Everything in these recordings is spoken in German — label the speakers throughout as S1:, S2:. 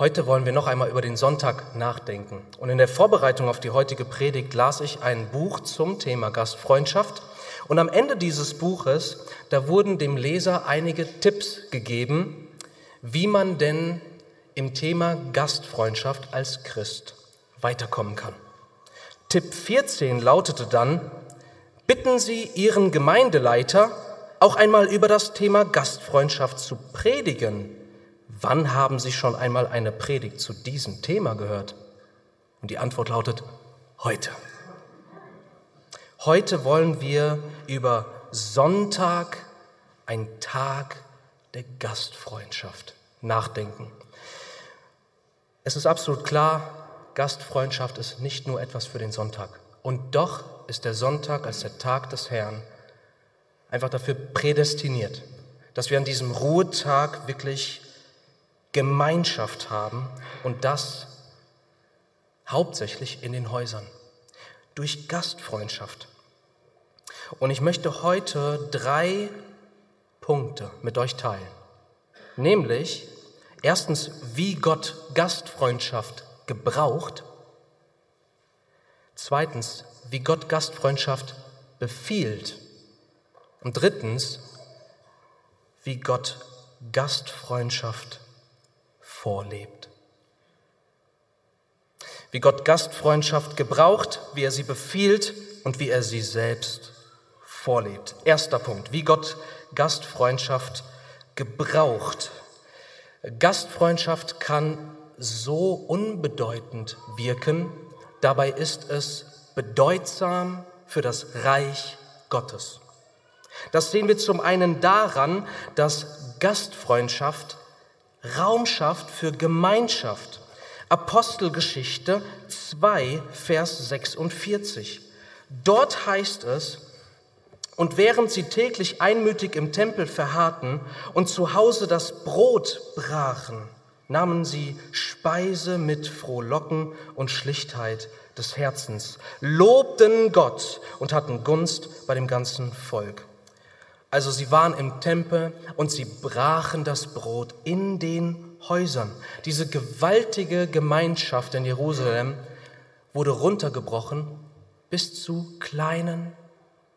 S1: Heute wollen wir noch einmal über den Sonntag nachdenken. Und in der Vorbereitung auf die heutige Predigt las ich ein Buch zum Thema Gastfreundschaft. Und am Ende dieses Buches, da wurden dem Leser einige Tipps gegeben, wie man denn im Thema Gastfreundschaft als Christ weiterkommen kann. Tipp 14 lautete dann, bitten Sie Ihren Gemeindeleiter, auch einmal über das Thema Gastfreundschaft zu predigen. Wann haben Sie schon einmal eine Predigt zu diesem Thema gehört? Und die Antwort lautet, heute. Heute wollen wir über Sonntag, ein Tag der Gastfreundschaft, nachdenken. Es ist absolut klar, Gastfreundschaft ist nicht nur etwas für den Sonntag. Und doch ist der Sonntag als der Tag des Herrn einfach dafür prädestiniert, dass wir an diesem Ruhetag wirklich Gemeinschaft haben und das hauptsächlich in den Häusern, durch Gastfreundschaft. Und ich möchte heute drei Punkte mit euch teilen. Nämlich erstens, wie Gott Gastfreundschaft gebraucht. Zweitens, wie Gott Gastfreundschaft befiehlt. Und drittens, wie Gott Gastfreundschaft vorlebt. Wie Gott Gastfreundschaft gebraucht, wie er sie befiehlt und wie er sie selbst vorlebt. Erster Punkt, wie Gott Gastfreundschaft gebraucht. Gastfreundschaft kann so unbedeutend wirken, dabei ist es bedeutsam für das Reich Gottes. Das sehen wir zum einen daran, dass Gastfreundschaft Raum schafft für Gemeinschaft. Apostelgeschichte 2, Vers 46. Dort heißt es, und während sie täglich einmütig im Tempel verharrten und zu Hause das Brot brachen, nahmen sie Speise mit Frohlocken und Schlichtheit des Herzens, lobten Gott und hatten Gunst bei dem ganzen Volk. Also sie waren im Tempel und sie brachen das Brot in den Häusern. Diese gewaltige Gemeinschaft in Jerusalem wurde runtergebrochen bis zu kleinen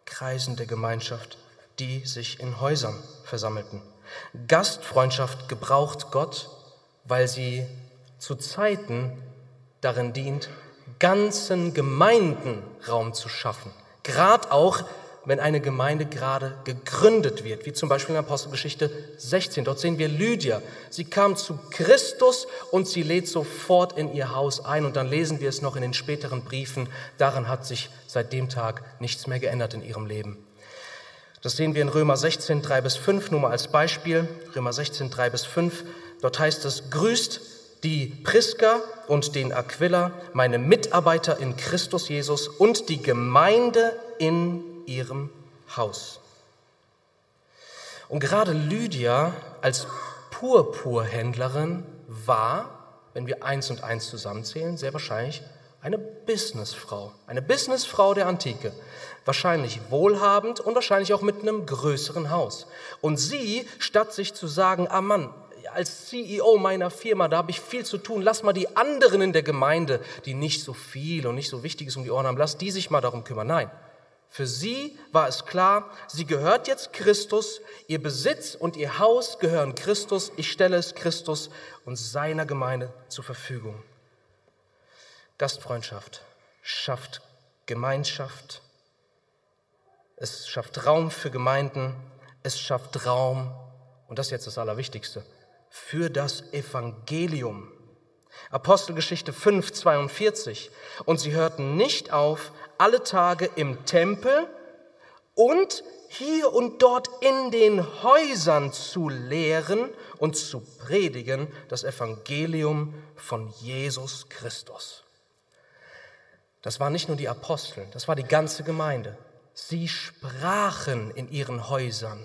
S1: Kreisen der Gemeinschaft, die sich in Häusern versammelten. Gastfreundschaft gebraucht Gott, weil sie zu Zeiten darin dient, ganzen Gemeinden Raum zu schaffen. Gerade auch wenn eine Gemeinde gerade gegründet wird, wie zum Beispiel in Apostelgeschichte 16. Dort sehen wir Lydia. Sie kam zu Christus und sie lädt sofort in ihr Haus ein. Und dann lesen wir es noch in den späteren Briefen. Daran hat sich seit dem Tag nichts mehr geändert in ihrem Leben. Das sehen wir in Römer 16, 3 bis 5, nur mal als Beispiel. Römer 16, 3 bis 5. Dort heißt es, grüßt die Priska und den Aquila, meine Mitarbeiter in Christus Jesus und die Gemeinde in ihrem Haus. Und gerade Lydia als Purpurhändlerin war, wenn wir eins und eins zusammenzählen, sehr wahrscheinlich eine Businessfrau, eine Businessfrau der Antike, wahrscheinlich wohlhabend und wahrscheinlich auch mit einem größeren Haus. Und sie, statt sich zu sagen, ah Mann, als CEO meiner Firma, da habe ich viel zu tun, lass mal die anderen in der Gemeinde, die nicht so viel und nicht so Wichtiges um die Ohren haben, lass die sich mal darum kümmern. Nein, für sie war es klar, sie gehört jetzt Christus, ihr Besitz und ihr Haus gehören Christus, ich stelle es Christus und seiner Gemeinde zur Verfügung. Gastfreundschaft schafft Gemeinschaft, es schafft Raum für Gemeinden, es schafft Raum, und das ist jetzt das Allerwichtigste, für das Evangelium. Apostelgeschichte 5, 42. Und sie hörten nicht auf, alle Tage im Tempel und hier und dort in den Häusern zu lehren und zu predigen das Evangelium von Jesus Christus. Das waren nicht nur die Apostel, das war die ganze Gemeinde. Sie sprachen in ihren Häusern,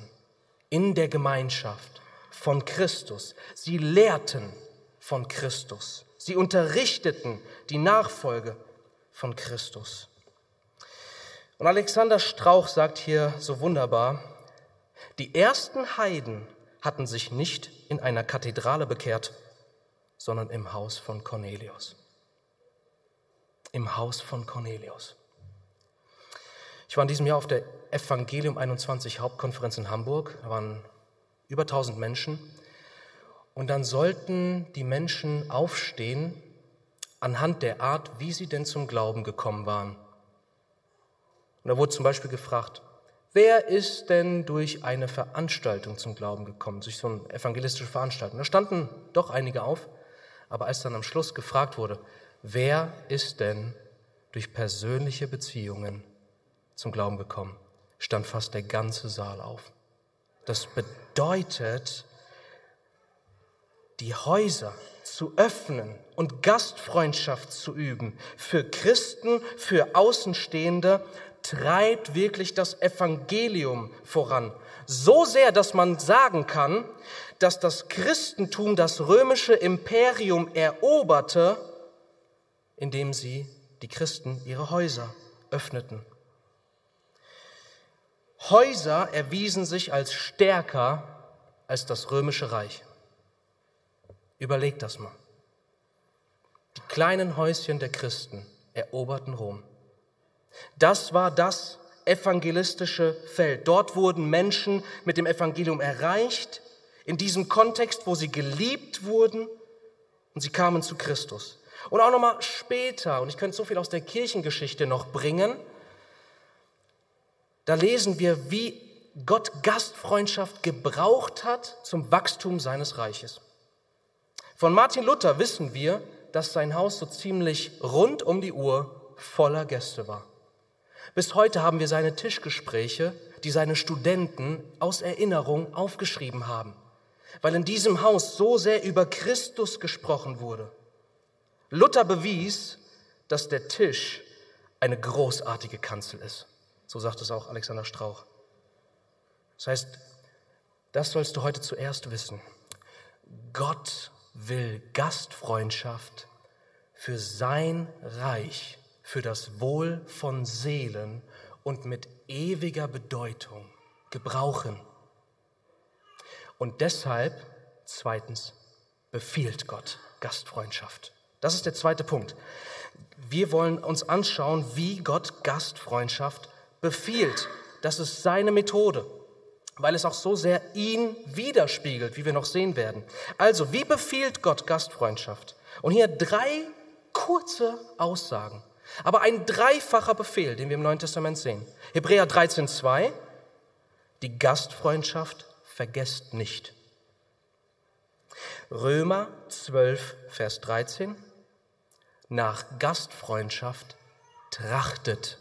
S1: in der Gemeinschaft von Christus. Sie lehrten von Christus. Sie unterrichteten die Nachfolge von Christus. Und Alexander Strauch sagt hier so wunderbar, die ersten Heiden hatten sich nicht in einer Kathedrale bekehrt, sondern im Haus von Cornelius. Im Haus von Cornelius. Ich war in diesem Jahr auf der Evangelium 21 Hauptkonferenz in Hamburg. Da waren über 1000 Menschen. Und dann sollten die Menschen aufstehen anhand der Art, wie sie denn zum Glauben gekommen waren. Und da wurde zum Beispiel gefragt, wer ist denn durch eine Veranstaltung zum Glauben gekommen, durch so eine evangelistische Veranstaltung? Da standen doch einige auf, aber als dann am Schluss gefragt wurde, wer ist denn durch persönliche Beziehungen zum Glauben gekommen, stand fast der ganze Saal auf. Das bedeutet, die Häuser zu öffnen und Gastfreundschaft zu üben für Christen, für Außenstehende, treibt wirklich das Evangelium voran. So sehr, dass man sagen kann, dass das Christentum das römische Imperium eroberte, indem sie, die Christen, ihre Häuser öffneten. Häuser erwiesen sich als stärker als das römische Reich. Überlegt das mal. Die kleinen Häuschen der Christen eroberten Rom. Das war das evangelistische Feld. Dort wurden Menschen mit dem Evangelium erreicht, in diesem Kontext, wo sie geliebt wurden und sie kamen zu Christus. Und auch nochmal später, und ich könnte so viel aus der Kirchengeschichte noch bringen, da lesen wir, wie Gott Gastfreundschaft gebraucht hat zum Wachstum seines Reiches. Von Martin Luther wissen wir, dass sein Haus so ziemlich rund um die Uhr voller Gäste war. Bis heute haben wir seine Tischgespräche, die seine Studenten aus Erinnerung aufgeschrieben haben, weil in diesem Haus so sehr über Christus gesprochen wurde. Luther bewies, dass der Tisch eine großartige Kanzel ist. So sagt es auch Alexander Strauch. Das heißt, das sollst du heute zuerst wissen. Gott will Gastfreundschaft für sein Reich, für das Wohl von Seelen und mit ewiger Bedeutung gebrauchen. Und deshalb, zweitens, befiehlt Gott Gastfreundschaft. Das ist der zweite Punkt. Wir wollen uns anschauen, wie Gott Gastfreundschaft befiehlt. Das ist seine Methode, weil es auch so sehr ihn widerspiegelt, wie wir noch sehen werden. Also, wie befiehlt Gott Gastfreundschaft? Und hier drei kurze Aussagen, aber ein dreifacher Befehl, den wir im Neuen Testament sehen. Hebräer 13,2, die Gastfreundschaft vergesst nicht. Römer 12, Vers 13, nach Gastfreundschaft trachtet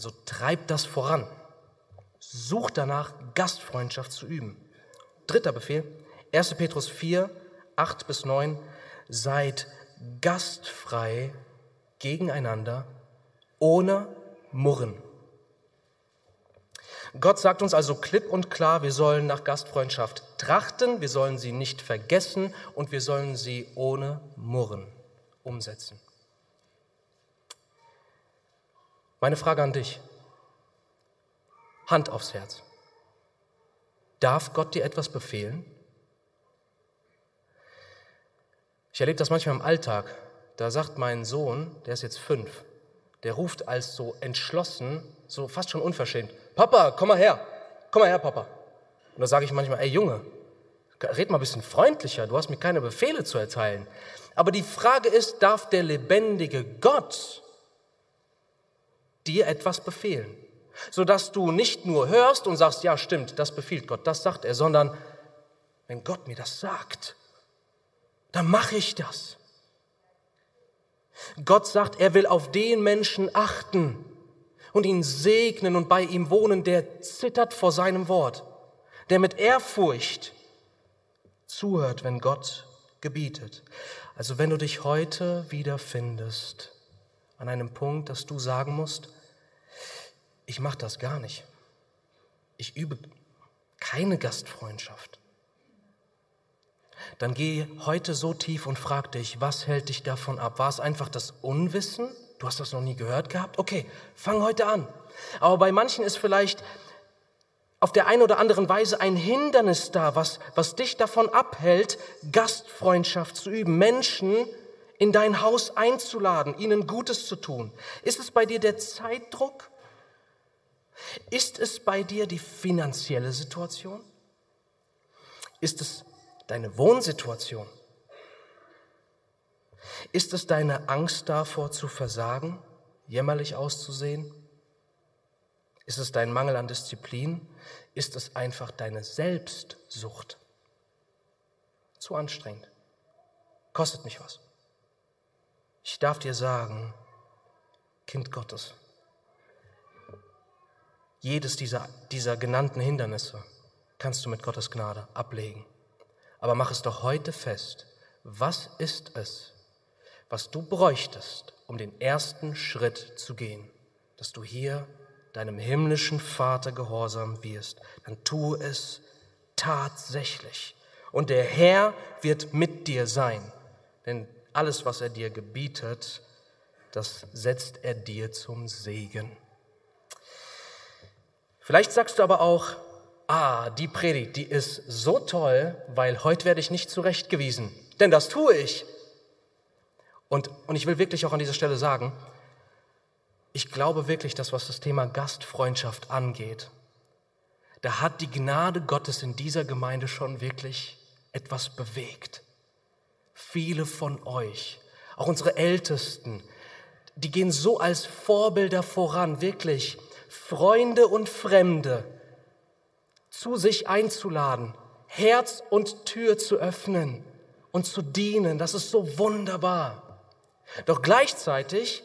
S1: also treibt das voran. Sucht danach, Gastfreundschaft zu üben. Dritter Befehl, 1. Petrus 4, 8 bis 9, seid gastfrei gegeneinander, ohne Murren. Gott sagt uns also klipp und klar, wir sollen nach Gastfreundschaft trachten, wir sollen sie nicht vergessen und wir sollen sie ohne Murren umsetzen. Meine Frage an dich. Hand aufs Herz. Darf Gott dir etwas befehlen? Ich erlebe das manchmal im Alltag. Da sagt mein Sohn, der ist jetzt fünf, der ruft als so entschlossen, so fast schon unverschämt, Papa, komm mal her, komm mal her, Papa. Und da sage ich manchmal, ey Junge, red mal ein bisschen freundlicher, du hast mir keine Befehle zu erteilen. Aber die Frage ist, darf der lebendige Gott dir etwas befehlen, sodass du nicht nur hörst und sagst, ja stimmt, das befiehlt Gott, das sagt er, sondern wenn Gott mir das sagt, dann mache ich das. Gott sagt, er will auf den Menschen achten und ihn segnen und bei ihm wohnen, der zittert vor seinem Wort, der mit Ehrfurcht zuhört, wenn Gott gebietet. Also wenn du dich heute wiederfindest an einem Punkt, dass du sagen musst, ich mache das gar nicht. Ich übe keine Gastfreundschaft. Dann geh heute so tief und frag dich, was hält dich davon ab? War es einfach das Unwissen? Du hast das noch nie gehört gehabt? Okay, fang heute an. Aber bei manchen ist vielleicht auf der einen oder anderen Weise ein Hindernis da, was, was dich davon abhält, Gastfreundschaft zu üben, Menschen in dein Haus einzuladen, ihnen Gutes zu tun? Ist es bei dir der Zeitdruck? Ist es bei dir die finanzielle Situation? Ist es deine Wohnsituation? Ist es deine Angst davor zu versagen, jämmerlich auszusehen? Ist es dein Mangel an Disziplin? Ist es einfach deine Selbstsucht? Zu anstrengend. Kostet mich was. Ich darf dir sagen, Kind Gottes, jedes dieser, dieser genannten Hindernisse kannst du mit Gottes Gnade ablegen. Aber mach es doch heute fest. Was ist es, was du bräuchtest, um den ersten Schritt zu gehen, dass du hier deinem himmlischen Vater gehorsam wirst? Dann tu es tatsächlich. Und der Herr wird mit dir sein. Denn alles, was er dir gebietet, das setzt er dir zum Segen. Vielleicht sagst du aber auch, ah, die Predigt, die ist so toll, weil heute werde ich nicht zurechtgewiesen. Denn das tue ich. Und, und ich will wirklich auch an dieser Stelle sagen, ich glaube wirklich, dass was das Thema Gastfreundschaft angeht, da hat die Gnade Gottes in dieser Gemeinde schon wirklich etwas bewegt. Viele von euch, auch unsere Ältesten, die gehen so als Vorbilder voran, wirklich Freunde und Fremde zu sich einzuladen, Herz und Tür zu öffnen und zu dienen. Das ist so wunderbar. Doch gleichzeitig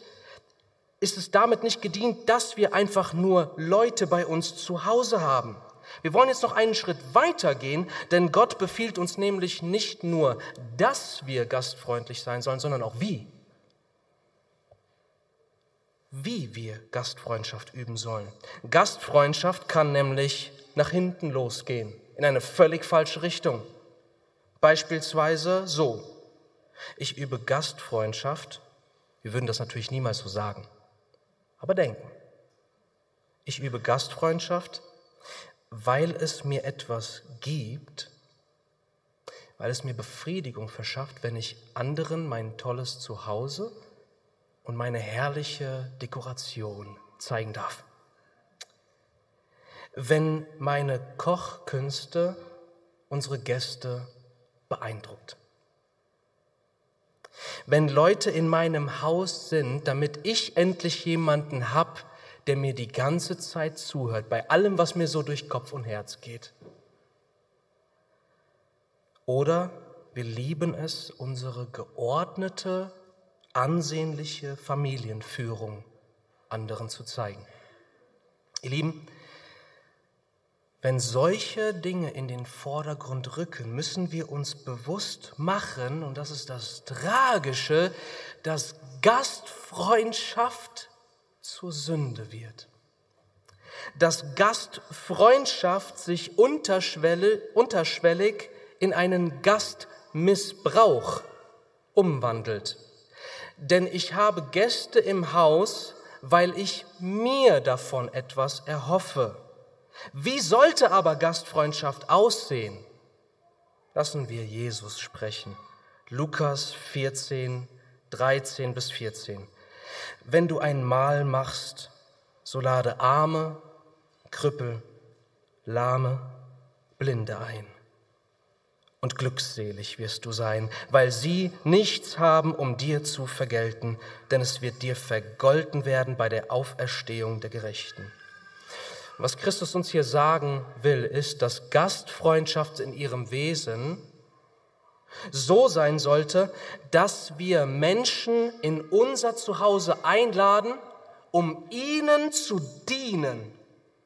S1: ist es damit nicht gedient, dass wir einfach nur Leute bei uns zu Hause haben. Wir wollen jetzt noch einen Schritt weiter gehen, denn Gott befiehlt uns nämlich nicht nur, dass wir gastfreundlich sein sollen, sondern auch wie wie wir Gastfreundschaft üben sollen. Gastfreundschaft kann nämlich nach hinten losgehen, in eine völlig falsche Richtung. Beispielsweise so, ich übe Gastfreundschaft, wir würden das natürlich niemals so sagen, aber denken. Ich übe Gastfreundschaft, weil es mir etwas gibt, weil es mir Befriedigung verschafft, wenn ich anderen mein tolles Zuhause und meine herrliche Dekoration zeigen darf. Wenn meine Kochkünste unsere Gäste beeindruckt. Wenn Leute in meinem Haus sind, damit ich endlich jemanden hab, der mir die ganze Zeit zuhört, bei allem, was mir so durch Kopf und Herz geht. Oder wir lieben es, unsere geordnete ansehnliche Familienführung anderen zu zeigen. Ihr Lieben, wenn solche Dinge in den Vordergrund rücken, müssen wir uns bewusst machen, und das ist das Tragische, dass Gastfreundschaft zur Sünde wird. Dass Gastfreundschaft sich unterschwellig in einen Gastmissbrauch umwandelt denn ich habe Gäste im Haus, weil ich mir davon etwas erhoffe. Wie sollte aber Gastfreundschaft aussehen? Lassen wir Jesus sprechen. Lukas 14, 13 bis 14. Wenn du ein Mahl machst, so lade Arme, Krüppel, Lahme, Blinde ein und glückselig wirst du sein, weil sie nichts haben, um dir zu vergelten, denn es wird dir vergolten werden bei der Auferstehung der Gerechten. Was Christus uns hier sagen will, ist, dass Gastfreundschaft in ihrem Wesen so sein sollte, dass wir Menschen in unser Zuhause einladen, um ihnen zu dienen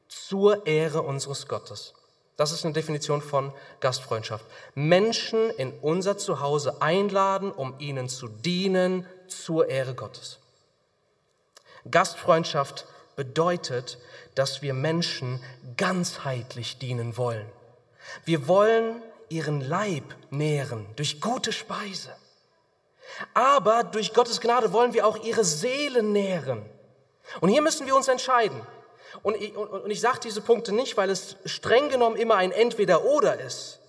S1: zur Ehre unseres Gottes. Das ist eine Definition von Gastfreundschaft. Menschen in unser Zuhause einladen, um ihnen zu dienen zur Ehre Gottes. Gastfreundschaft bedeutet, dass wir Menschen ganzheitlich dienen wollen. Wir wollen ihren Leib nähren durch gute Speise. Aber durch Gottes Gnade wollen wir auch ihre Seele nähren. Und hier müssen wir uns entscheiden. Und ich, und, und ich sage diese Punkte nicht, weil es streng genommen immer ein Entweder-Oder ist.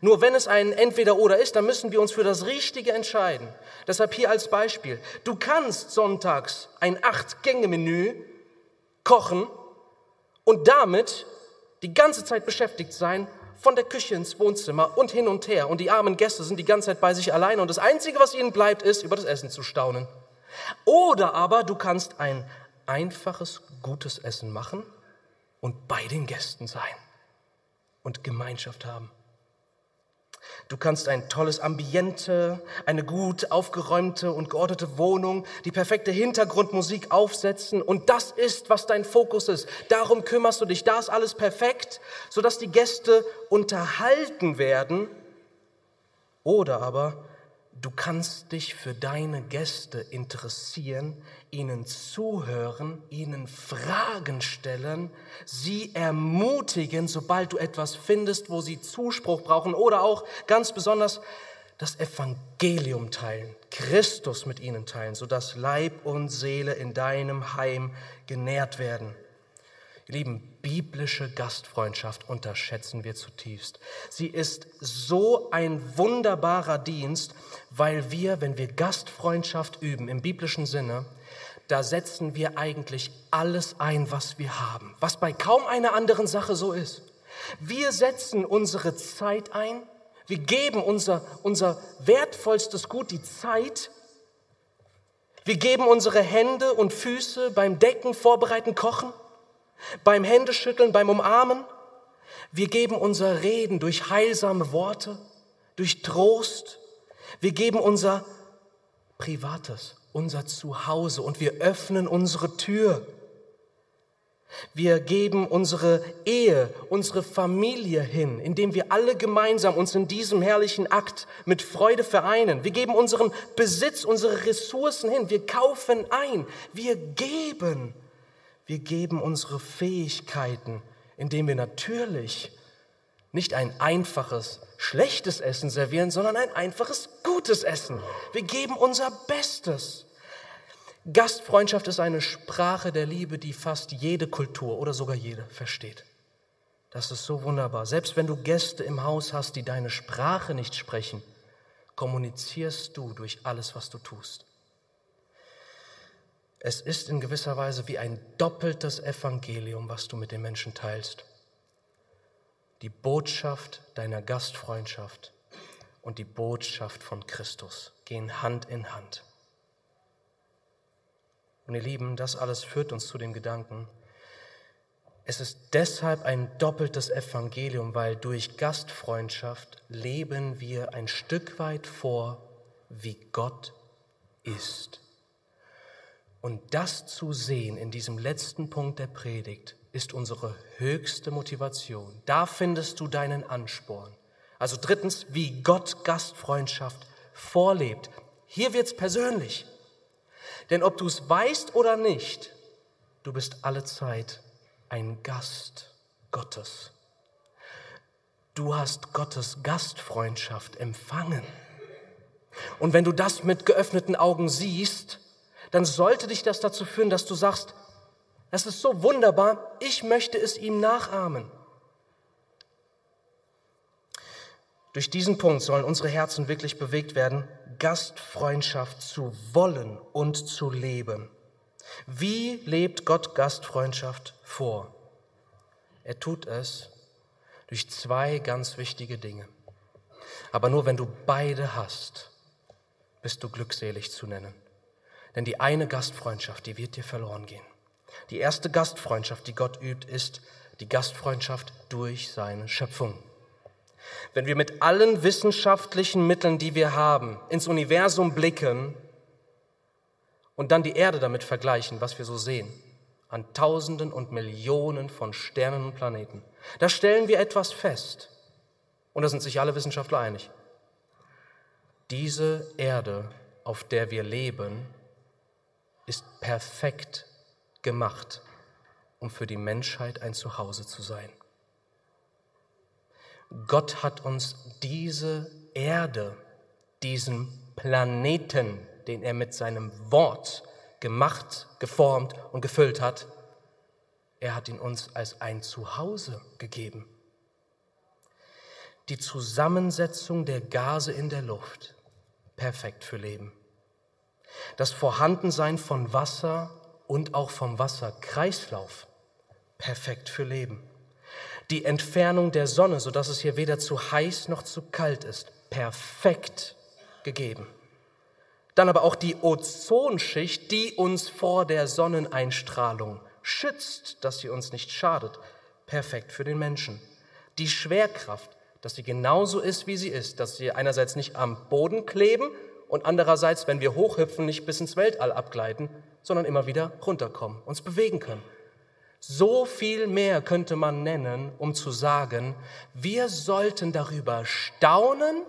S1: Nur wenn es ein Entweder-Oder ist, dann müssen wir uns für das Richtige entscheiden. Deshalb hier als Beispiel. Du kannst sonntags ein Acht-Gänge-Menü kochen und damit die ganze Zeit beschäftigt sein, von der Küche ins Wohnzimmer und hin und her. Und die armen Gäste sind die ganze Zeit bei sich alleine und das Einzige, was ihnen bleibt, ist, über das Essen zu staunen. Oder aber du kannst ein einfaches, gutes Essen machen und bei den Gästen sein und Gemeinschaft haben. Du kannst ein tolles Ambiente, eine gut aufgeräumte und geordnete Wohnung, die perfekte Hintergrundmusik aufsetzen und das ist, was dein Fokus ist. Darum kümmerst du dich. Da ist alles perfekt, sodass die Gäste unterhalten werden. Oder aber Du kannst dich für deine Gäste interessieren, ihnen zuhören, ihnen Fragen stellen, sie ermutigen, sobald du etwas findest, wo sie Zuspruch brauchen oder auch ganz besonders das Evangelium teilen, Christus mit ihnen teilen, sodass Leib und Seele in deinem Heim genährt werden. Ihr Lieben, biblische Gastfreundschaft unterschätzen wir zutiefst. Sie ist so ein wunderbarer Dienst, weil wir, wenn wir Gastfreundschaft üben im biblischen Sinne, da setzen wir eigentlich alles ein, was wir haben, was bei kaum einer anderen Sache so ist. Wir setzen unsere Zeit ein, wir geben unser, unser wertvollstes Gut, die Zeit. Wir geben unsere Hände und Füße beim Decken, Vorbereiten, Kochen beim Händeschütteln, beim Umarmen. Wir geben unser Reden durch heilsame Worte, durch Trost. Wir geben unser Privates, unser Zuhause und wir öffnen unsere Tür. Wir geben unsere Ehe, unsere Familie hin, indem wir alle gemeinsam uns in diesem herrlichen Akt mit Freude vereinen. Wir geben unseren Besitz, unsere Ressourcen hin. Wir kaufen ein. Wir geben. Wir geben unsere Fähigkeiten, indem wir natürlich nicht ein einfaches, schlechtes Essen servieren, sondern ein einfaches, gutes Essen. Wir geben unser Bestes. Gastfreundschaft ist eine Sprache der Liebe, die fast jede Kultur oder sogar jede versteht. Das ist so wunderbar. Selbst wenn du Gäste im Haus hast, die deine Sprache nicht sprechen, kommunizierst du durch alles, was du tust. Es ist in gewisser Weise wie ein doppeltes Evangelium, was du mit den Menschen teilst. Die Botschaft deiner Gastfreundschaft und die Botschaft von Christus gehen Hand in Hand. Und ihr Lieben, das alles führt uns zu dem Gedanken, es ist deshalb ein doppeltes Evangelium, weil durch Gastfreundschaft leben wir ein Stück weit vor, wie Gott ist. Und das zu sehen in diesem letzten Punkt der Predigt ist unsere höchste Motivation. Da findest du deinen Ansporn. Also drittens, wie Gott Gastfreundschaft vorlebt. Hier wird's persönlich. Denn ob du es weißt oder nicht, du bist alle Zeit ein Gast Gottes. Du hast Gottes Gastfreundschaft empfangen. Und wenn du das mit geöffneten Augen siehst, dann sollte dich das dazu führen, dass du sagst, es ist so wunderbar, ich möchte es ihm nachahmen. Durch diesen Punkt sollen unsere Herzen wirklich bewegt werden, Gastfreundschaft zu wollen und zu leben. Wie lebt Gott Gastfreundschaft vor? Er tut es durch zwei ganz wichtige Dinge. Aber nur wenn du beide hast, bist du glückselig zu nennen. Denn die eine Gastfreundschaft, die wird dir verloren gehen. Die erste Gastfreundschaft, die Gott übt, ist die Gastfreundschaft durch seine Schöpfung. Wenn wir mit allen wissenschaftlichen Mitteln, die wir haben, ins Universum blicken und dann die Erde damit vergleichen, was wir so sehen, an Tausenden und Millionen von Sternen und Planeten, da stellen wir etwas fest. Und da sind sich alle Wissenschaftler einig. Diese Erde, auf der wir leben, ist perfekt gemacht, um für die Menschheit ein Zuhause zu sein. Gott hat uns diese Erde, diesen Planeten, den er mit seinem Wort gemacht, geformt und gefüllt hat, Er hat ihn uns als ein Zuhause gegeben. Die Zusammensetzung der Gase in der Luft, perfekt für Leben. Das Vorhandensein von Wasser und auch vom Wasserkreislauf, perfekt für Leben. Die Entfernung der Sonne, sodass es hier weder zu heiß noch zu kalt ist, perfekt gegeben. Dann aber auch die Ozonschicht, die uns vor der Sonneneinstrahlung schützt, dass sie uns nicht schadet. Perfekt für den Menschen. Die Schwerkraft, dass sie genauso ist, wie sie ist, dass sie einerseits nicht am Boden kleben und andererseits, wenn wir hochhüpfen, nicht bis ins Weltall abgleiten, sondern immer wieder runterkommen, uns bewegen können. So viel mehr könnte man nennen, um zu sagen, wir sollten darüber staunen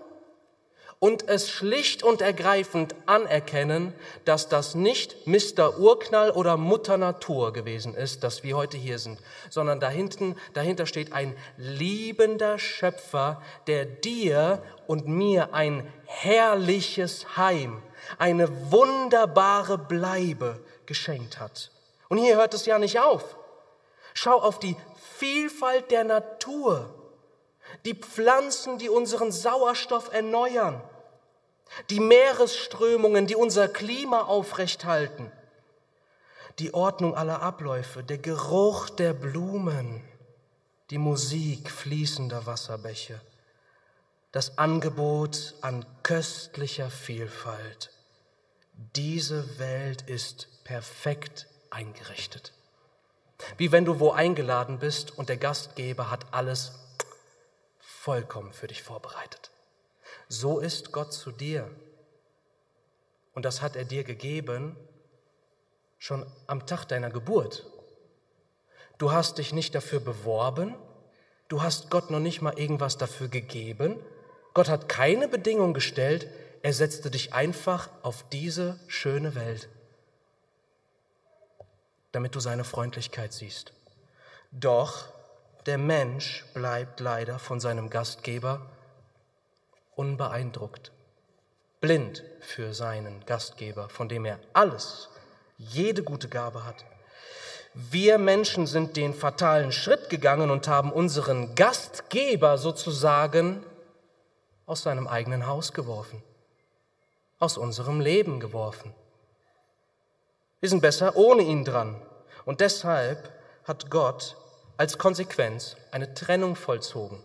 S1: und es schlicht und ergreifend anerkennen, dass das nicht Mr. Urknall oder Mutter Natur gewesen ist, dass wir heute hier sind, sondern dahinten, dahinter steht ein liebender Schöpfer, der dir und mir ein herrliches Heim, eine wunderbare Bleibe geschenkt hat. Und hier hört es ja nicht auf. Schau auf die Vielfalt der Natur die Pflanzen, die unseren Sauerstoff erneuern, die Meeresströmungen, die unser Klima aufrechthalten, die Ordnung aller Abläufe, der Geruch der Blumen, die Musik fließender Wasserbäche, das Angebot an köstlicher Vielfalt. Diese Welt ist perfekt eingerichtet. Wie wenn du wo eingeladen bist und der Gastgeber hat alles vollkommen für dich vorbereitet. So ist Gott zu dir. Und das hat er dir gegeben schon am Tag deiner Geburt. Du hast dich nicht dafür beworben, du hast Gott noch nicht mal irgendwas dafür gegeben. Gott hat keine Bedingung gestellt, er setzte dich einfach auf diese schöne Welt, damit du seine Freundlichkeit siehst. Doch der Mensch bleibt leider von seinem Gastgeber unbeeindruckt, blind für seinen Gastgeber, von dem er alles, jede gute Gabe hat. Wir Menschen sind den fatalen Schritt gegangen und haben unseren Gastgeber sozusagen aus seinem eigenen Haus geworfen, aus unserem Leben geworfen. Wir sind besser ohne ihn dran. Und deshalb hat Gott als Konsequenz eine Trennung vollzogen.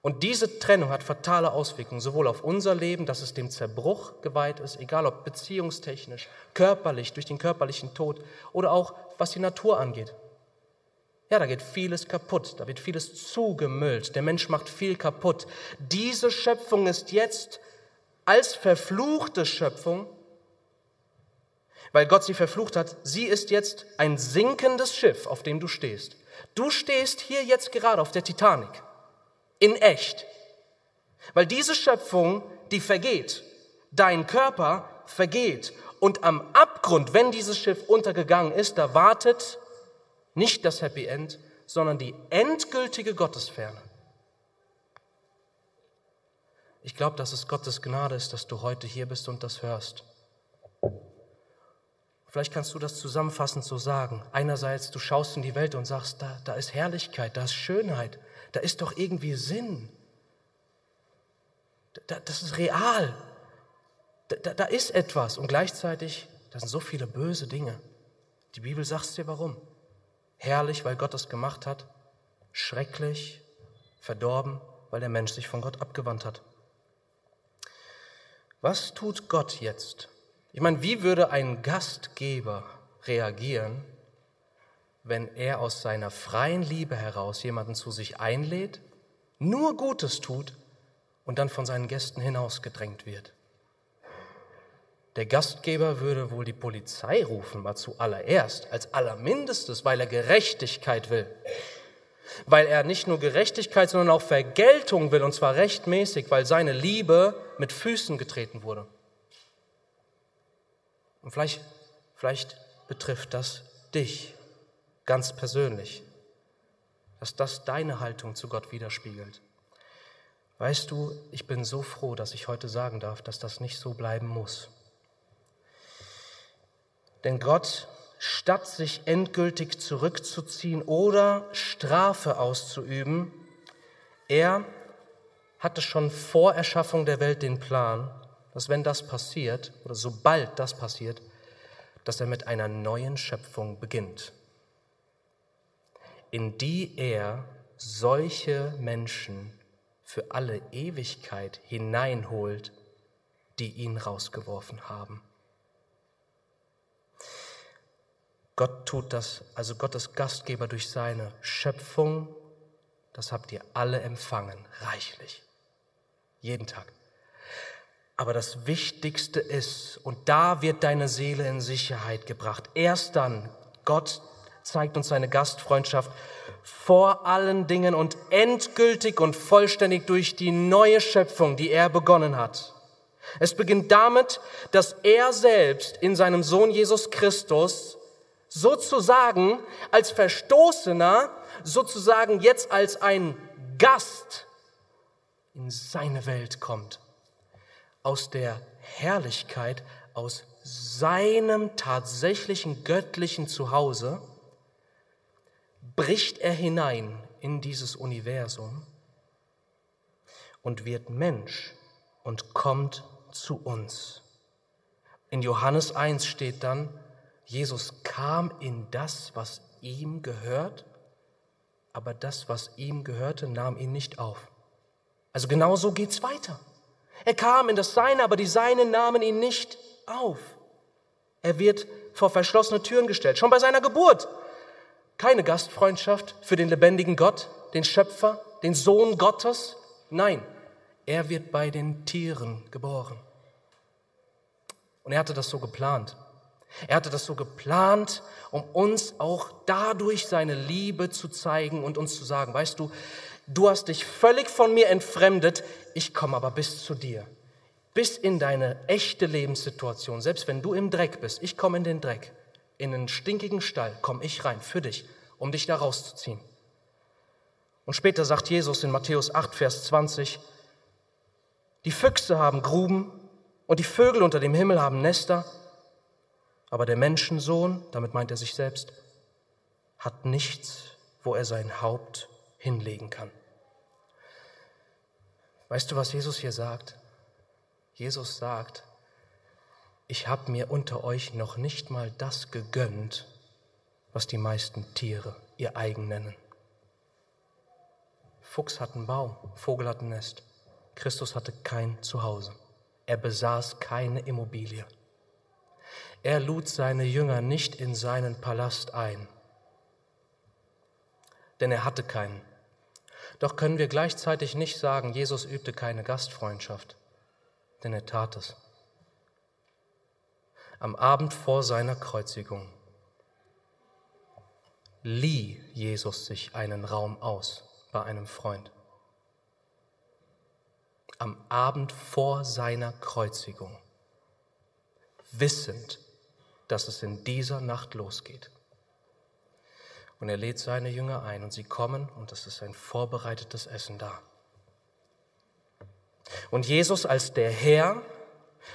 S1: Und diese Trennung hat fatale Auswirkungen, sowohl auf unser Leben, dass es dem Zerbruch geweiht ist, egal ob beziehungstechnisch, körperlich, durch den körperlichen Tod oder auch was die Natur angeht. Ja, da geht vieles kaputt, da wird vieles zugemüllt, der Mensch macht viel kaputt. Diese Schöpfung ist jetzt als verfluchte Schöpfung weil Gott sie verflucht hat, sie ist jetzt ein sinkendes Schiff, auf dem du stehst. Du stehst hier jetzt gerade auf der Titanic, in echt, weil diese Schöpfung, die vergeht, dein Körper vergeht und am Abgrund, wenn dieses Schiff untergegangen ist, da wartet nicht das Happy End, sondern die endgültige Gottesferne. Ich glaube, dass es Gottes Gnade ist, dass du heute hier bist und das hörst. Vielleicht kannst du das zusammenfassend so sagen. Einerseits, du schaust in die Welt und sagst, da, da ist Herrlichkeit, da ist Schönheit, da ist doch irgendwie Sinn. Da, das ist real. Da, da ist etwas. Und gleichzeitig, da sind so viele böse Dinge. Die Bibel sagt dir warum. Herrlich, weil Gott es gemacht hat. Schrecklich, verdorben, weil der Mensch sich von Gott abgewandt hat. Was tut Gott jetzt? Ich meine, wie würde ein Gastgeber reagieren, wenn er aus seiner freien Liebe heraus jemanden zu sich einlädt, nur Gutes tut und dann von seinen Gästen hinausgedrängt wird? Der Gastgeber würde wohl die Polizei rufen, mal zuallererst, als allermindestes, weil er Gerechtigkeit will. Weil er nicht nur Gerechtigkeit, sondern auch Vergeltung will, und zwar rechtmäßig, weil seine Liebe mit Füßen getreten wurde. Und vielleicht, vielleicht betrifft das dich ganz persönlich, dass das deine Haltung zu Gott widerspiegelt. Weißt du, ich bin so froh, dass ich heute sagen darf, dass das nicht so bleiben muss. Denn Gott statt sich endgültig zurückzuziehen oder Strafe auszuüben, er hatte schon vor Erschaffung der Welt den Plan, dass wenn das passiert, oder sobald das passiert, dass er mit einer neuen Schöpfung beginnt, in die er solche Menschen für alle Ewigkeit hineinholt, die ihn rausgeworfen haben. Gott tut das, also Gott ist Gastgeber durch seine Schöpfung, das habt ihr alle empfangen, reichlich, jeden Tag. Aber das Wichtigste ist, und da wird deine Seele in Sicherheit gebracht, erst dann, Gott zeigt uns seine Gastfreundschaft vor allen Dingen und endgültig und vollständig durch die neue Schöpfung, die er begonnen hat. Es beginnt damit, dass er selbst in seinem Sohn Jesus Christus sozusagen als Verstoßener, sozusagen jetzt als ein Gast in seine Welt kommt. Aus der Herrlichkeit, aus seinem tatsächlichen göttlichen Zuhause, bricht er hinein in dieses Universum und wird Mensch und kommt zu uns. In Johannes 1 steht dann, Jesus kam in das, was ihm gehört, aber das, was ihm gehörte, nahm ihn nicht auf. Also genau so geht's weiter. Er kam in das Seine, aber die Seinen nahmen ihn nicht auf. Er wird vor verschlossene Türen gestellt, schon bei seiner Geburt. Keine Gastfreundschaft für den lebendigen Gott, den Schöpfer, den Sohn Gottes. Nein, er wird bei den Tieren geboren. Und er hatte das so geplant. Er hatte das so geplant, um uns auch dadurch seine Liebe zu zeigen und uns zu sagen, weißt du, du hast dich völlig von mir entfremdet, ich komme aber bis zu dir, bis in deine echte Lebenssituation, selbst wenn du im Dreck bist, ich komme in den Dreck, in einen stinkigen Stall, komme ich rein für dich, um dich da rauszuziehen. Und später sagt Jesus in Matthäus 8, Vers 20, die Füchse haben Gruben und die Vögel unter dem Himmel haben Nester, aber der Menschensohn, damit meint er sich selbst, hat nichts, wo er sein Haupt hinlegen kann. Weißt du, was Jesus hier sagt? Jesus sagt, ich habe mir unter euch noch nicht mal das gegönnt, was die meisten Tiere ihr eigen nennen. Fuchs hat einen Baum, Vogel hat ein Nest. Christus hatte kein Zuhause. Er besaß keine Immobilie. Er lud seine Jünger nicht in seinen Palast ein, denn er hatte keinen. Doch können wir gleichzeitig nicht sagen, Jesus übte keine Gastfreundschaft, denn er tat es. Am Abend vor seiner Kreuzigung lieh Jesus sich einen Raum aus bei einem Freund. Am Abend vor seiner Kreuzigung, wissend, dass es in dieser Nacht losgeht. Und er lädt seine Jünger ein und sie kommen und es ist ein vorbereitetes Essen da. Und Jesus als der Herr,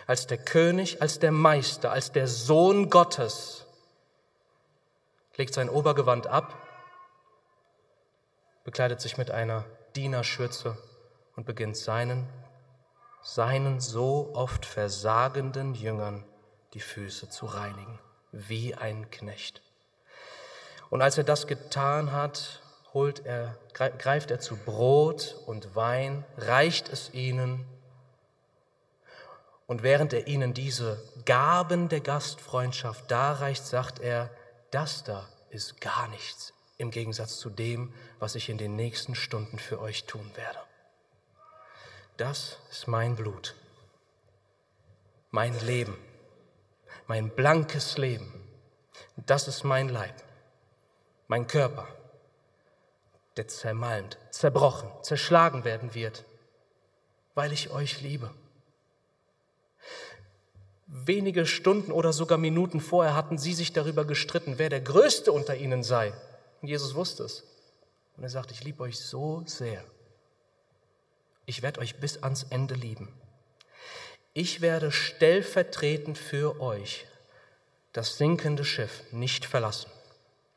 S1: als der König, als der Meister, als der Sohn Gottes legt sein Obergewand ab, bekleidet sich mit einer Dienerschürze und beginnt seinen, seinen so oft versagenden Jüngern die Füße zu reinigen, wie ein Knecht. Und als er das getan hat, holt er, greift er zu Brot und Wein, reicht es ihnen. Und während er ihnen diese Gaben der Gastfreundschaft darreicht, sagt er, das da ist gar nichts im Gegensatz zu dem, was ich in den nächsten Stunden für euch tun werde. Das ist mein Blut, mein Leben mein blankes Leben. Das ist mein Leib, mein Körper, der zermalmt, zerbrochen, zerschlagen werden wird, weil ich euch liebe. Wenige Stunden oder sogar Minuten vorher hatten sie sich darüber gestritten, wer der Größte unter ihnen sei. Und Jesus wusste es. Und er sagt, ich liebe euch so sehr. Ich werde euch bis ans Ende lieben ich werde stellvertretend für euch das sinkende Schiff nicht verlassen.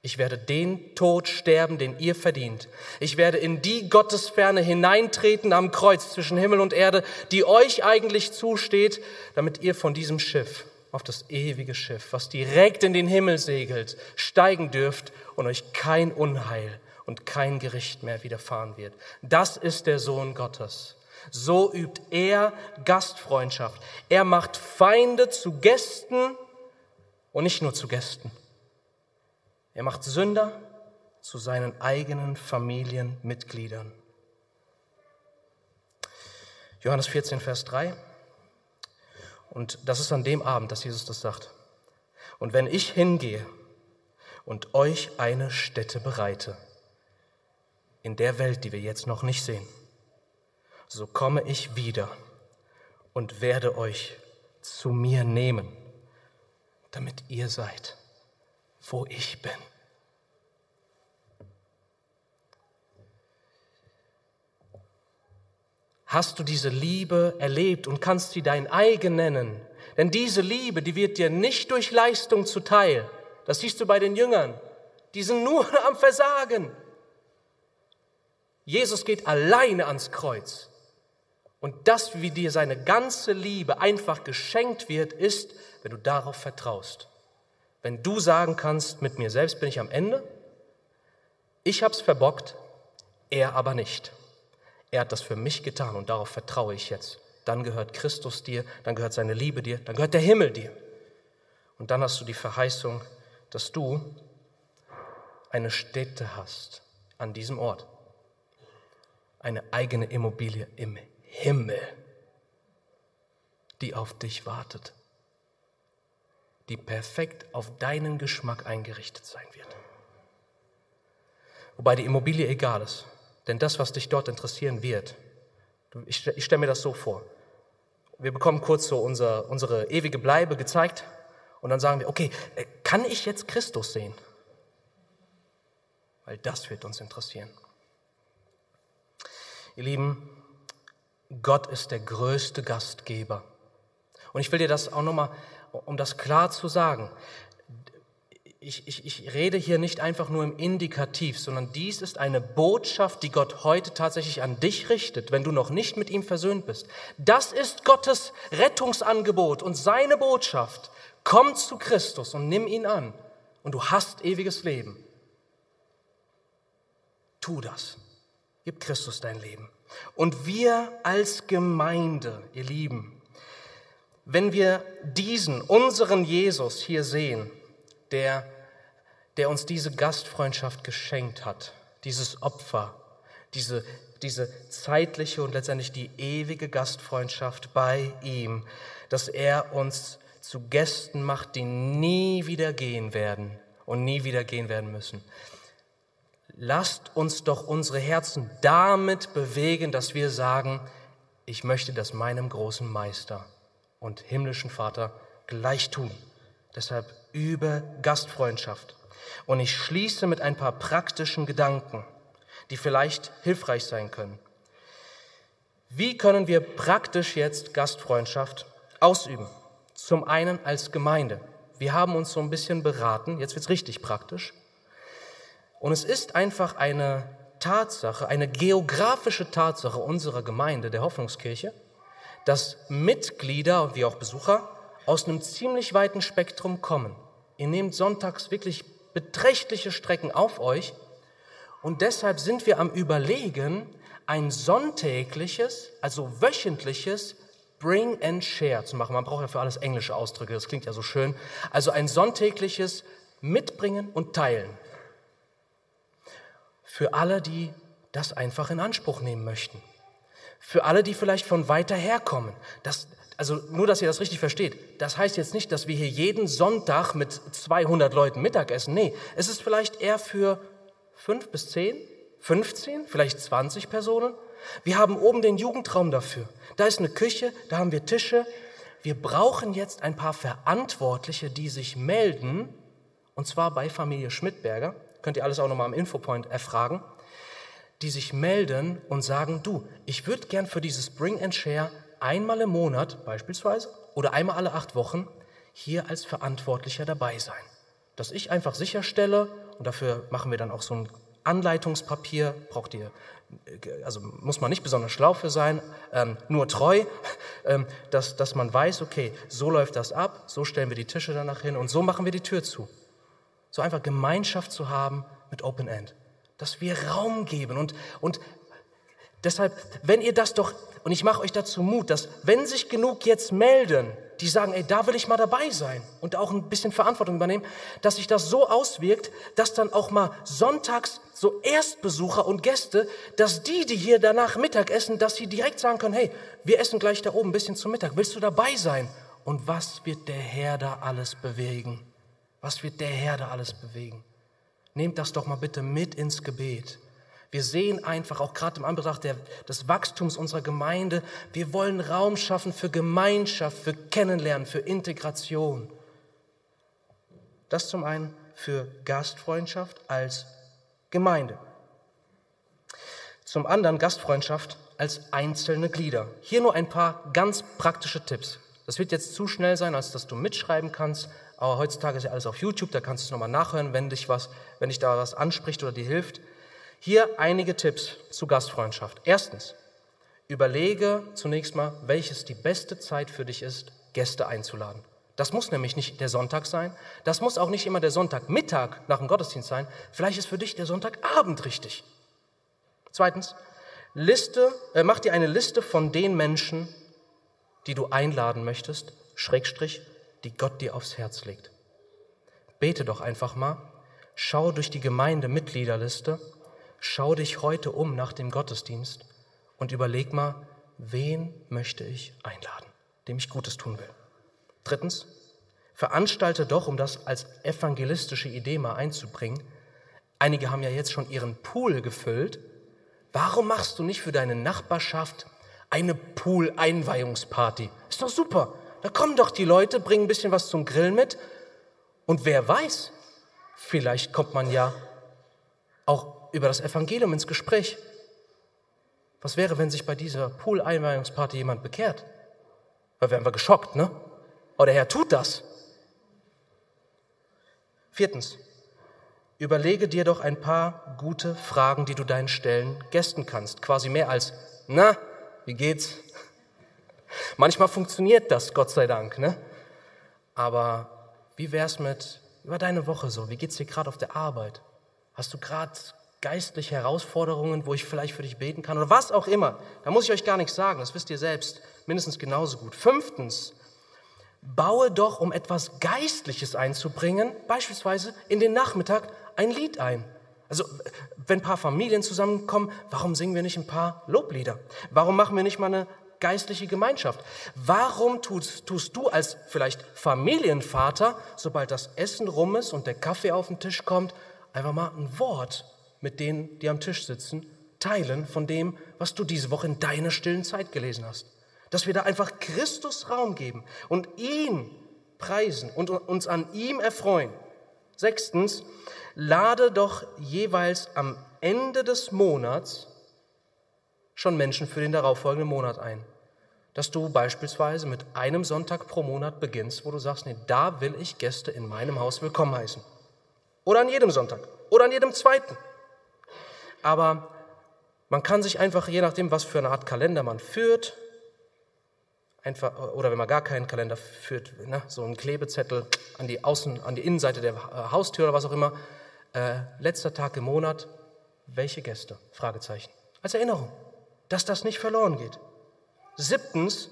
S1: Ich werde den Tod sterben, den ihr verdient. Ich werde in die Gottesferne hineintreten am Kreuz zwischen Himmel und Erde, die euch eigentlich zusteht, damit ihr von diesem Schiff auf das ewige Schiff, was direkt in den Himmel segelt, steigen dürft und euch kein Unheil und kein Gericht mehr widerfahren wird. Das ist der Sohn Gottes. So übt er Gastfreundschaft. Er macht Feinde zu Gästen und nicht nur zu Gästen. Er macht Sünder zu seinen eigenen Familienmitgliedern. Johannes 14, Vers 3. Und das ist an dem Abend, dass Jesus das sagt. Und wenn ich hingehe und euch eine Stätte bereite, in der Welt, die wir jetzt noch nicht sehen, so komme ich wieder und werde euch zu mir nehmen, damit ihr seid, wo ich bin. Hast du diese Liebe erlebt und kannst sie dein eigen nennen? Denn diese Liebe, die wird dir nicht durch Leistung zuteil. Das siehst du bei den Jüngern. Die sind nur am Versagen. Jesus geht alleine ans Kreuz. Und das, wie dir seine ganze Liebe einfach geschenkt wird, ist, wenn du darauf vertraust. Wenn du sagen kannst, mit mir selbst bin ich am Ende, ich hab's verbockt, er aber nicht. Er hat das für mich getan und darauf vertraue ich jetzt. Dann gehört Christus dir, dann gehört seine Liebe dir, dann gehört der Himmel dir. Und dann hast du die Verheißung, dass du eine Stätte hast an diesem Ort. Eine eigene Immobilie im Himmel, die auf dich wartet, die perfekt auf deinen Geschmack eingerichtet sein wird. Wobei die Immobilie egal ist, denn das, was dich dort interessieren wird, ich, ich stelle mir das so vor. Wir bekommen kurz so unser, unsere ewige Bleibe gezeigt und dann sagen wir, okay, äh, kann ich jetzt Christus sehen? Weil das wird uns interessieren. Ihr Lieben, Gott ist der größte Gastgeber. Und ich will dir das auch nochmal, um das klar zu sagen, ich, ich, ich rede hier nicht einfach nur im Indikativ, sondern dies ist eine Botschaft, die Gott heute tatsächlich an dich richtet, wenn du noch nicht mit ihm versöhnt bist. Das ist Gottes Rettungsangebot und seine Botschaft. Komm zu Christus und nimm ihn an und du hast ewiges Leben. Tu das. Gib Christus dein Leben. Und wir als Gemeinde, ihr Lieben, wenn wir diesen, unseren Jesus hier sehen, der, der uns diese Gastfreundschaft geschenkt hat, dieses Opfer, diese, diese zeitliche und letztendlich die ewige Gastfreundschaft bei ihm, dass er uns zu Gästen macht, die nie wieder gehen werden und nie wieder gehen werden müssen. Lasst uns doch unsere Herzen damit bewegen, dass wir sagen, ich möchte das meinem großen Meister und himmlischen Vater gleich tun. Deshalb übe Gastfreundschaft. Und ich schließe mit ein paar praktischen Gedanken, die vielleicht hilfreich sein können. Wie können wir praktisch jetzt Gastfreundschaft ausüben? Zum einen als Gemeinde. Wir haben uns so ein bisschen beraten, jetzt wird es richtig praktisch. Und es ist einfach eine Tatsache, eine geografische Tatsache unserer Gemeinde, der Hoffnungskirche, dass Mitglieder wie auch Besucher aus einem ziemlich weiten Spektrum kommen. Ihr nehmt sonntags wirklich beträchtliche Strecken auf euch und deshalb sind wir am Überlegen, ein sonntägliches, also wöchentliches Bring and Share zu machen. Man braucht ja für alles englische Ausdrücke, das klingt ja so schön. Also ein sonntägliches Mitbringen und Teilen für alle, die das einfach in Anspruch nehmen möchten. Für alle, die vielleicht von weiter herkommen. Das, also nur, dass ihr das richtig versteht. Das heißt jetzt nicht, dass wir hier jeden Sonntag mit 200 Leuten Mittag essen. Nee, es ist vielleicht eher für fünf bis zehn, 15, vielleicht 20 Personen. Wir haben oben den Jugendraum dafür. Da ist eine Küche, da haben wir Tische. Wir brauchen jetzt ein paar Verantwortliche, die sich melden, und zwar bei Familie Schmidberger könnt ihr alles auch nochmal am Infopoint erfragen, die sich melden und sagen, du, ich würde gern für dieses Bring and Share einmal im Monat beispielsweise oder einmal alle acht Wochen hier als Verantwortlicher dabei sein. Dass ich einfach sicherstelle, und dafür machen wir dann auch so ein Anleitungspapier, braucht ihr, also muss man nicht besonders schlau für sein, ähm, nur treu, ähm, dass, dass man weiß, okay, so läuft das ab, so stellen wir die Tische danach hin und so machen wir die Tür zu. So einfach Gemeinschaft zu haben mit Open End. Dass wir Raum geben und, und deshalb, wenn ihr das doch, und ich mache euch dazu Mut, dass wenn sich genug jetzt melden, die sagen, ey, da will ich mal dabei sein und auch ein bisschen Verantwortung übernehmen, dass sich das so auswirkt, dass dann auch mal sonntags so Erstbesucher und Gäste, dass die, die hier danach Mittag essen, dass sie direkt sagen können, hey, wir essen gleich da oben ein bisschen zum Mittag, willst du dabei sein? Und was wird der Herr da alles bewegen? Was wird der Herr da alles bewegen? Nehmt das doch mal bitte mit ins Gebet. Wir sehen einfach, auch gerade im Anbetracht der, des Wachstums unserer Gemeinde, wir wollen Raum schaffen für Gemeinschaft, für Kennenlernen, für Integration. Das zum einen für Gastfreundschaft als Gemeinde. Zum anderen Gastfreundschaft als einzelne Glieder. Hier nur ein paar ganz praktische Tipps. Das wird jetzt zu schnell sein, als dass du mitschreiben kannst, aber heutzutage ist ja alles auf YouTube, da kannst du es nochmal nachhören, wenn dich, was, wenn dich da was anspricht oder dir hilft. Hier einige Tipps zu Gastfreundschaft. Erstens, überlege zunächst mal, welches die beste Zeit für dich ist, Gäste einzuladen. Das muss nämlich nicht der Sonntag sein, das muss auch nicht immer der Sonntagmittag nach dem Gottesdienst sein, vielleicht ist für dich der Sonntagabend richtig. Zweitens, Liste, äh, mach dir eine Liste von den Menschen, die du einladen möchtest, Schrägstrich, die Gott dir aufs Herz legt. Bete doch einfach mal, schau durch die Gemeindemitgliederliste Schau dich heute um nach dem Gottesdienst und überleg mal, wen möchte ich einladen, dem ich Gutes tun will. Drittens, veranstalte doch, um das als evangelistische Idee mal einzubringen, einige haben ja jetzt schon ihren Pool gefüllt, warum machst du nicht für deine Nachbarschaft eine Pool-Einweihungsparty? Ist doch super. Da kommen doch die Leute, bringen ein bisschen was zum Grillen mit und wer weiß, vielleicht kommt man ja auch über das Evangelium ins Gespräch. Was wäre, wenn sich bei dieser Pool-Einweihungsparty jemand bekehrt? Da wären wir geschockt, ne? Aber der Herr tut das. Viertens, überlege dir doch ein paar gute Fragen, die du deinen Stellen Gästen kannst. Quasi mehr als, na, wie geht's? Manchmal funktioniert das, Gott sei Dank, ne? Aber wie wär's mit über deine Woche so? Wie geht's dir gerade auf der Arbeit? Hast du gerade geistliche Herausforderungen, wo ich vielleicht für dich beten kann oder was auch immer. Da muss ich euch gar nichts sagen, das wisst ihr selbst mindestens genauso gut. Fünftens, baue doch, um etwas Geistliches einzubringen, beispielsweise in den Nachmittag ein Lied ein. Also wenn ein paar Familien zusammenkommen, warum singen wir nicht ein paar Loblieder? Warum machen wir nicht mal eine geistliche Gemeinschaft? Warum tust, tust du als vielleicht Familienvater, sobald das Essen rum ist und der Kaffee auf den Tisch kommt, einfach mal ein Wort mit denen, die am Tisch sitzen, teilen von dem, was du diese Woche in deiner stillen Zeit gelesen hast. Dass wir da einfach Christus Raum geben und ihn preisen und uns an ihm erfreuen. Sechstens, lade doch jeweils am Ende des Monats schon Menschen für den darauffolgenden Monat ein. Dass du beispielsweise mit einem Sonntag pro Monat beginnst, wo du sagst, nee, da will ich Gäste in meinem Haus willkommen heißen. Oder an jedem Sonntag. Oder an jedem zweiten aber man kann sich einfach, je nachdem, was für eine Art Kalender man führt, einfach, oder wenn man gar keinen Kalender führt, ne, so einen Klebezettel an die Außen, an die Innenseite der Haustür oder was auch immer, äh, letzter Tag im Monat, welche Gäste? Fragezeichen. Als Erinnerung, dass das nicht verloren geht. Siebtens,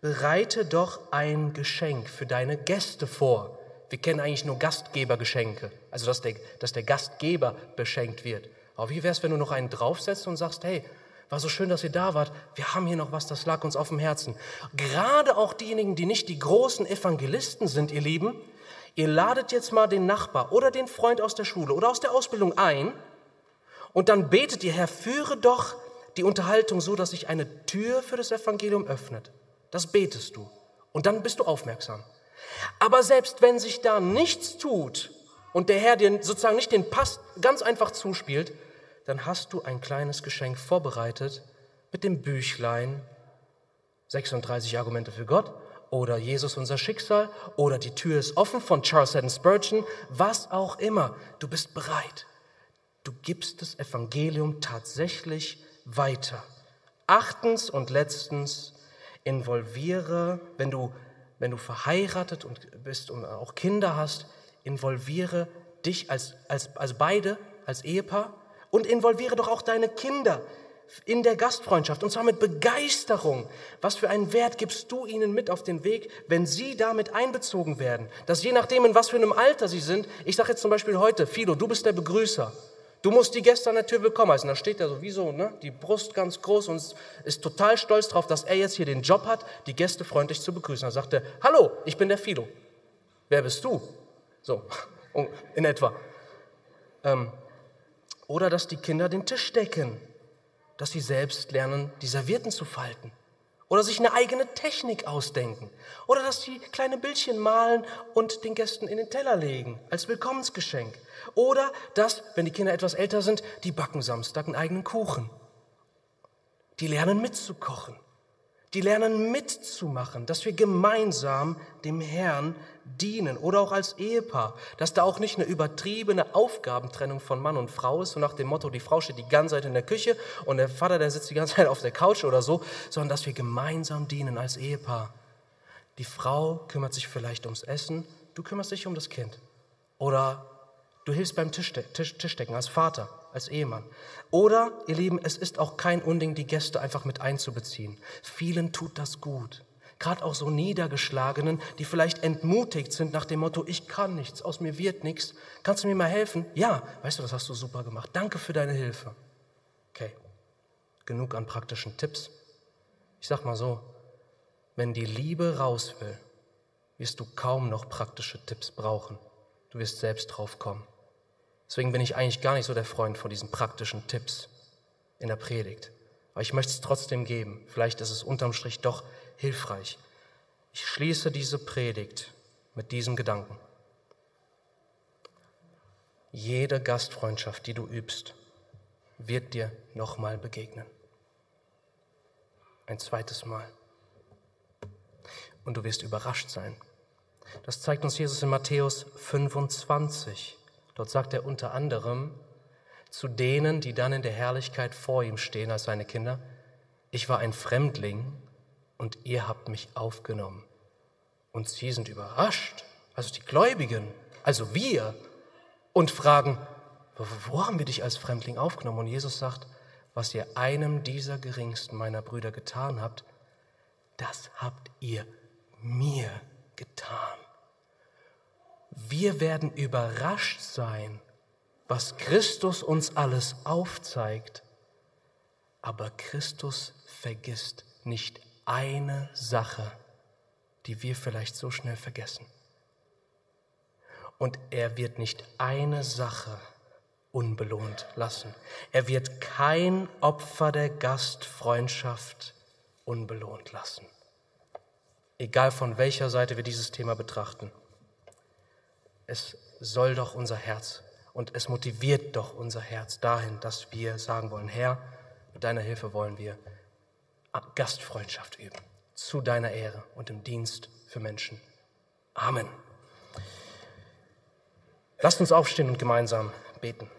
S1: bereite doch ein Geschenk für deine Gäste vor. Wir kennen eigentlich nur Gastgebergeschenke, also dass der, dass der Gastgeber beschenkt wird. Aber wie wäre es, wenn du noch einen draufsetzt und sagst, hey, war so schön, dass ihr da wart. Wir haben hier noch was, das lag uns auf dem Herzen. Gerade auch diejenigen, die nicht die großen Evangelisten sind, ihr Lieben, ihr ladet jetzt mal den Nachbar oder den Freund aus der Schule oder aus der Ausbildung ein und dann betet ihr, Herr, führe doch die Unterhaltung so, dass sich eine Tür für das Evangelium öffnet. Das betest du und dann bist du aufmerksam. Aber selbst wenn sich da nichts tut und der Herr dir sozusagen nicht den Pass ganz einfach zuspielt, dann hast du ein kleines Geschenk vorbereitet mit dem Büchlein 36 Argumente für Gott oder Jesus unser Schicksal oder die Tür ist offen von Charles Haddon Spurgeon, was auch immer. Du bist bereit. Du gibst das Evangelium tatsächlich weiter. Achtens und letztens, involviere, wenn du, wenn du verheiratet und bist und auch Kinder hast, involviere dich als, als, als beide, als Ehepaar und involviere doch auch deine Kinder in der Gastfreundschaft und zwar mit Begeisterung. Was für einen Wert gibst du ihnen mit auf den Weg, wenn sie damit einbezogen werden? Dass je nachdem, in was für einem Alter sie sind, ich sage jetzt zum Beispiel heute, Fido, du bist der Begrüßer. Du musst die Gäste an der Tür willkommen heißen. Da steht er sowieso, ne, die Brust ganz groß und ist total stolz darauf, dass er jetzt hier den Job hat, die Gäste freundlich zu begrüßen. Da sagt er, hallo, ich bin der Fido. Wer bist du? So, in etwa. Ähm, oder dass die Kinder den Tisch decken dass sie selbst lernen, die Servietten zu falten. Oder sich eine eigene Technik ausdenken. Oder dass sie kleine Bildchen malen und den Gästen in den Teller legen, als Willkommensgeschenk. Oder dass, wenn die Kinder etwas älter sind, die backen Samstag einen eigenen Kuchen. Die lernen mitzukochen. Die lernen mitzumachen, dass wir gemeinsam dem Herrn dienen oder auch als Ehepaar, dass da auch nicht eine übertriebene Aufgabentrennung von Mann und Frau ist, so nach dem Motto, die Frau steht die ganze Zeit in der Küche und der Vater, der sitzt die ganze Zeit auf der Couch oder so, sondern dass wir gemeinsam dienen als Ehepaar. Die Frau kümmert sich vielleicht ums Essen, du kümmerst dich um das Kind. Oder du hilfst beim Tischde Tisch, Tischdecken als Vater, als Ehemann. Oder, ihr Lieben, es ist auch kein Unding, die Gäste einfach mit einzubeziehen. Vielen tut das gut gerade auch so Niedergeschlagenen, die vielleicht entmutigt sind nach dem Motto, ich kann nichts, aus mir wird nichts. Kannst du mir mal helfen? Ja, weißt du, das hast du super gemacht. Danke für deine Hilfe. Okay, genug an praktischen Tipps. Ich sag mal so, wenn die Liebe raus will, wirst du kaum noch praktische Tipps brauchen. Du wirst selbst drauf kommen. Deswegen bin ich eigentlich gar nicht so der Freund von diesen praktischen Tipps in der Predigt. Aber ich möchte es trotzdem geben. Vielleicht ist es unterm Strich doch hilfreich. Ich schließe diese Predigt mit diesem Gedanken. Jede Gastfreundschaft, die du übst, wird dir nochmal begegnen. Ein zweites Mal. Und du wirst überrascht sein. Das zeigt uns Jesus in Matthäus 25. Dort sagt er unter anderem zu denen, die dann in der Herrlichkeit vor ihm stehen als seine Kinder, ich war ein Fremdling und ihr habt mich aufgenommen. Und sie sind überrascht, also die Gläubigen, also wir, und fragen, wo haben wir dich als Fremdling aufgenommen? Und Jesus sagt, was ihr einem dieser geringsten meiner Brüder getan habt, das habt ihr mir getan. Wir werden überrascht sein, was Christus uns alles aufzeigt, aber Christus vergisst nicht eine Sache, die wir vielleicht so schnell vergessen. Und er wird nicht eine Sache unbelohnt lassen. Er wird kein Opfer der Gastfreundschaft unbelohnt lassen. Egal von welcher Seite wir dieses Thema betrachten. Es soll doch unser Herz und es motiviert doch unser Herz dahin, dass wir sagen wollen, Herr, mit deiner Hilfe wollen wir Gastfreundschaft üben, zu deiner Ehre und im Dienst für Menschen. Amen. Lasst uns aufstehen und gemeinsam beten.